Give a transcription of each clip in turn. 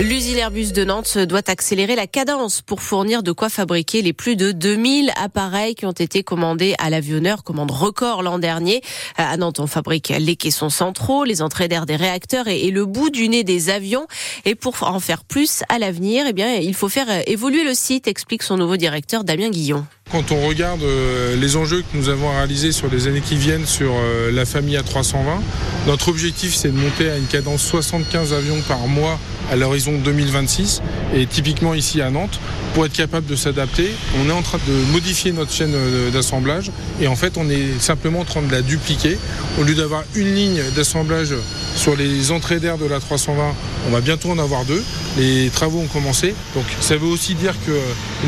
L'usine Airbus de Nantes doit accélérer la cadence pour fournir de quoi fabriquer les plus de 2000 appareils qui ont été commandés à l'avionneur, commande record l'an dernier. À Nantes, on fabrique les caissons centraux, les entrées d'air des réacteurs et, le bout du nez des avions. Et pour en faire plus à l'avenir, eh bien, il faut faire évoluer le site, explique son nouveau directeur Damien Guillon. Quand on regarde euh, les enjeux que nous avons réalisés sur les années qui viennent sur euh, la famille A320, notre objectif c'est de monter à une cadence 75 avions par mois à l'horizon 2026. Et typiquement ici à Nantes, pour être capable de s'adapter, on est en train de modifier notre chaîne euh, d'assemblage et en fait on est simplement en train de la dupliquer. Au lieu d'avoir une ligne d'assemblage sur les entrées d'air de la 320, on va bientôt en avoir deux. Les travaux ont commencé. Donc ça veut aussi dire que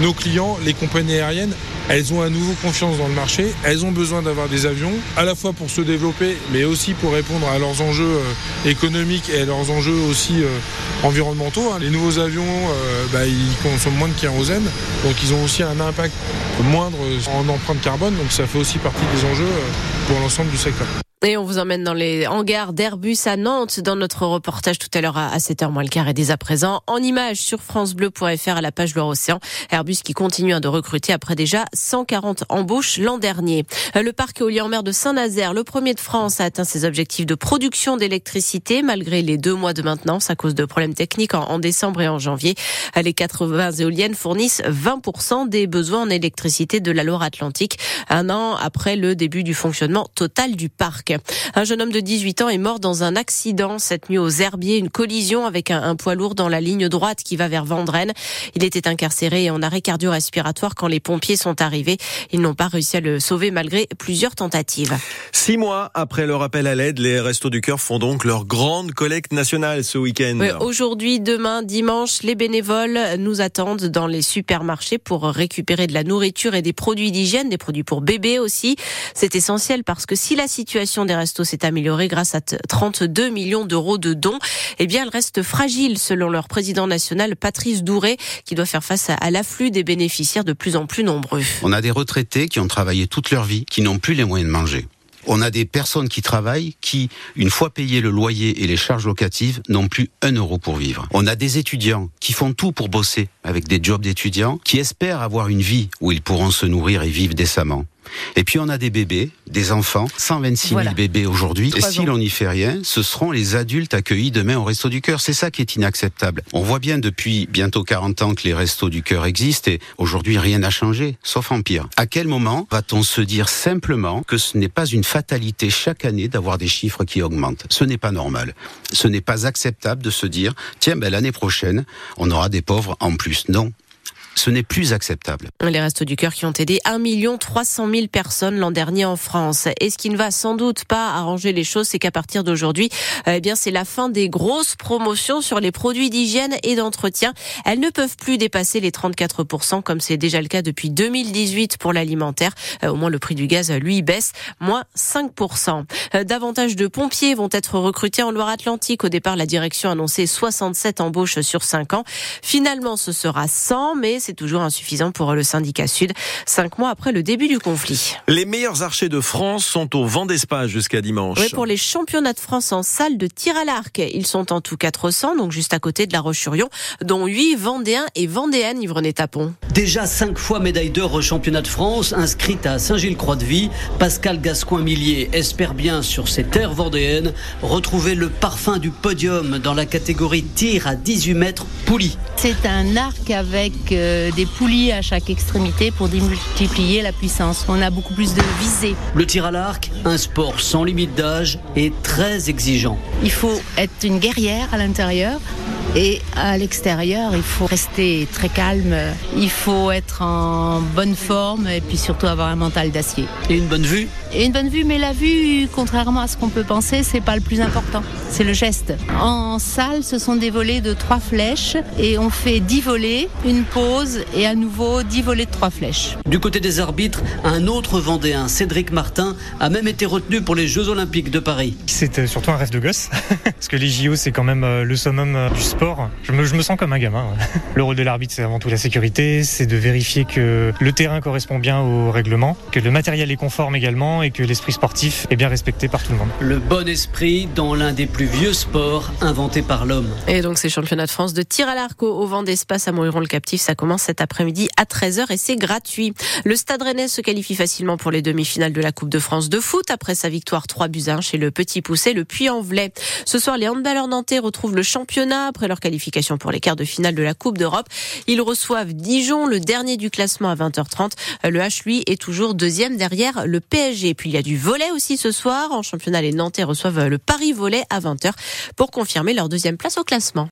nos clients, les compagnies aériennes, elles ont à nouveau confiance dans le marché. Elles ont besoin d'avoir des avions, à la fois pour se développer, mais aussi pour répondre à leurs enjeux euh, économiques et à leurs enjeux aussi euh, environnementaux. Hein. Les nouveaux avions, euh, bah, ils consomment moins de kérosène, donc ils ont aussi un impact moindre en empreinte carbone. Donc ça fait aussi partie des enjeux pour l'ensemble du secteur. Et on vous emmène dans les hangars d'Airbus à Nantes dans notre reportage tout à l'heure à 7h moins le quart et dès à présent en image sur francebleu.fr à la page Loire-Océan. Airbus qui continue de recruter après déjà 140 embauches l'an dernier. Euh, le parc éolien en mer de Saint-Nazaire, le premier de France, a atteint ses objectifs de production d'électricité malgré les deux mois de maintenance à cause de problèmes techniques en décembre et en janvier. Euh, les 80 éoliennes fournissent 20% des besoins en électricité de la Loire-Atlantique un an après le début du fonctionnement total du parc. Un jeune homme de 18 ans est mort dans un accident cette nuit aux Herbiers, une collision avec un, poids lourd dans la ligne droite qui va vers Vendrennes. Il était incarcéré et en arrêt cardio-respiratoire quand les pompiers sont arrivés. Ils n'ont pas réussi à le sauver malgré plusieurs tentatives. Six mois après leur appel à l'aide, les Restos du Cœur font donc leur grande collecte nationale ce week-end. Aujourd'hui, demain, dimanche, les bénévoles nous attendent dans les supermarchés pour récupérer de la nourriture et des produits d'hygiène, des produits pour bébés aussi. C'est essentiel parce que si la situation des restos s'est améliorée grâce à 32 millions d'euros de dons, eh bien, elle reste fragile selon leur président national Patrice Douré, qui doit faire face à l'afflux des bénéficiaires de plus en plus nombreux. On a des retraités qui ont travaillé toute leur vie, qui n'ont plus les moyens de manger. On a des personnes qui travaillent qui, une fois payé le loyer et les charges locatives, n'ont plus un euro pour vivre. On a des étudiants qui font tout pour bosser avec des jobs d'étudiants, qui espèrent avoir une vie où ils pourront se nourrir et vivre décemment. Et puis on a des bébés, des enfants, 126 000 bébés aujourd'hui. Et si l'on n'y fait rien, ce seront les adultes accueillis demain au Resto du Cœur. C'est ça qui est inacceptable. On voit bien depuis bientôt 40 ans que les Restos du Cœur existent et aujourd'hui rien n'a changé, sauf en pire. À quel moment va-t-on se dire simplement que ce n'est pas une fatalité chaque année d'avoir des chiffres qui augmentent? Ce n'est pas normal. Ce n'est pas acceptable de se dire, tiens, ben, l'année prochaine, on aura des pauvres en plus. Non, ce n'est plus acceptable. Les Restos du Cœur qui ont aidé 1 300 000 personnes l'an dernier en France. Et ce qui ne va sans doute pas arranger les choses, c'est qu'à partir d'aujourd'hui, eh bien, c'est la fin des grosses promotions sur les produits d'hygiène et d'entretien. Elles ne peuvent plus dépasser les 34% comme c'est déjà le cas depuis 2018 pour l'alimentaire. Euh, au moins, le prix du gaz, lui, baisse, moins 5%. Euh, davantage de pompiers vont être recrutés en Loire-Atlantique. Au départ, la direction a annoncé 67 embauches sur 5 ans. Finalement, ce sera 100, mais c'est toujours insuffisant pour le syndicat Sud, cinq mois après le début du conflit. Les meilleurs archers de France sont au vent d'espace jusqu'à dimanche. Oui, pour les championnats de France en salle de tir à l'arc. Ils sont en tout 400, donc juste à côté de la Roche-sur-Yon, dont 8 Vendéens et Vendéennes, Yvonne Tapon. Déjà cinq fois médaille d'or au championnat de France, inscrite à Saint-Gilles-Croix-de-Vie, Pascal Gascoin-Millier espère bien sur ses terres vendéennes retrouver le parfum du podium dans la catégorie tir à 18 mètres poulie. C'est un arc avec euh, euh, des poulies à chaque extrémité pour démultiplier la puissance. On a beaucoup plus de visée. Le tir à l'arc, un sport sans limite d'âge et très exigeant. Il faut être une guerrière à l'intérieur et à l'extérieur, il faut rester très calme, il faut être en bonne forme et puis surtout avoir un mental d'acier. Et une bonne vue Et une bonne vue, mais la vue, contrairement à ce qu'on peut penser, c'est pas le plus important, c'est le geste. En salle, ce sont des volets de trois flèches et on fait dix volets, une pause et à nouveau dix volets de trois flèches. Du côté des arbitres, un autre Vendéen, Cédric Martin, a même été retenu pour les Jeux Olympiques de Paris. C'était surtout un rêve de gosse, parce que les JO, c'est quand même euh, le summum euh, du sport sport. Je me, je me sens comme un gamin. Le rôle de l'arbitre, c'est avant tout la sécurité, c'est de vérifier que le terrain correspond bien au règlement, que le matériel est conforme également et que l'esprit sportif est bien respecté par tout le monde. Le bon esprit dans l'un des plus vieux sports inventés par l'homme. Et donc ces championnats de France de tir à l'arc au vent d'espace à Monthéron-le-Captif, ça commence cet après-midi à 13h et c'est gratuit. Le Stade Rennais se qualifie facilement pour les demi-finales de la Coupe de France de foot après sa victoire 3 buts 1 chez le Petit Poussé, le Puy-en-Velay. Ce soir, les handballeurs nantais retrouvent le championnat après leur qualification pour les quarts de finale de la Coupe d'Europe. Ils reçoivent Dijon, le dernier du classement à 20h30. Le H, lui, est toujours deuxième derrière le PSG. Puis il y a du volet aussi ce soir. En championnat, les Nantais reçoivent le Paris Volet à 20h pour confirmer leur deuxième place au classement.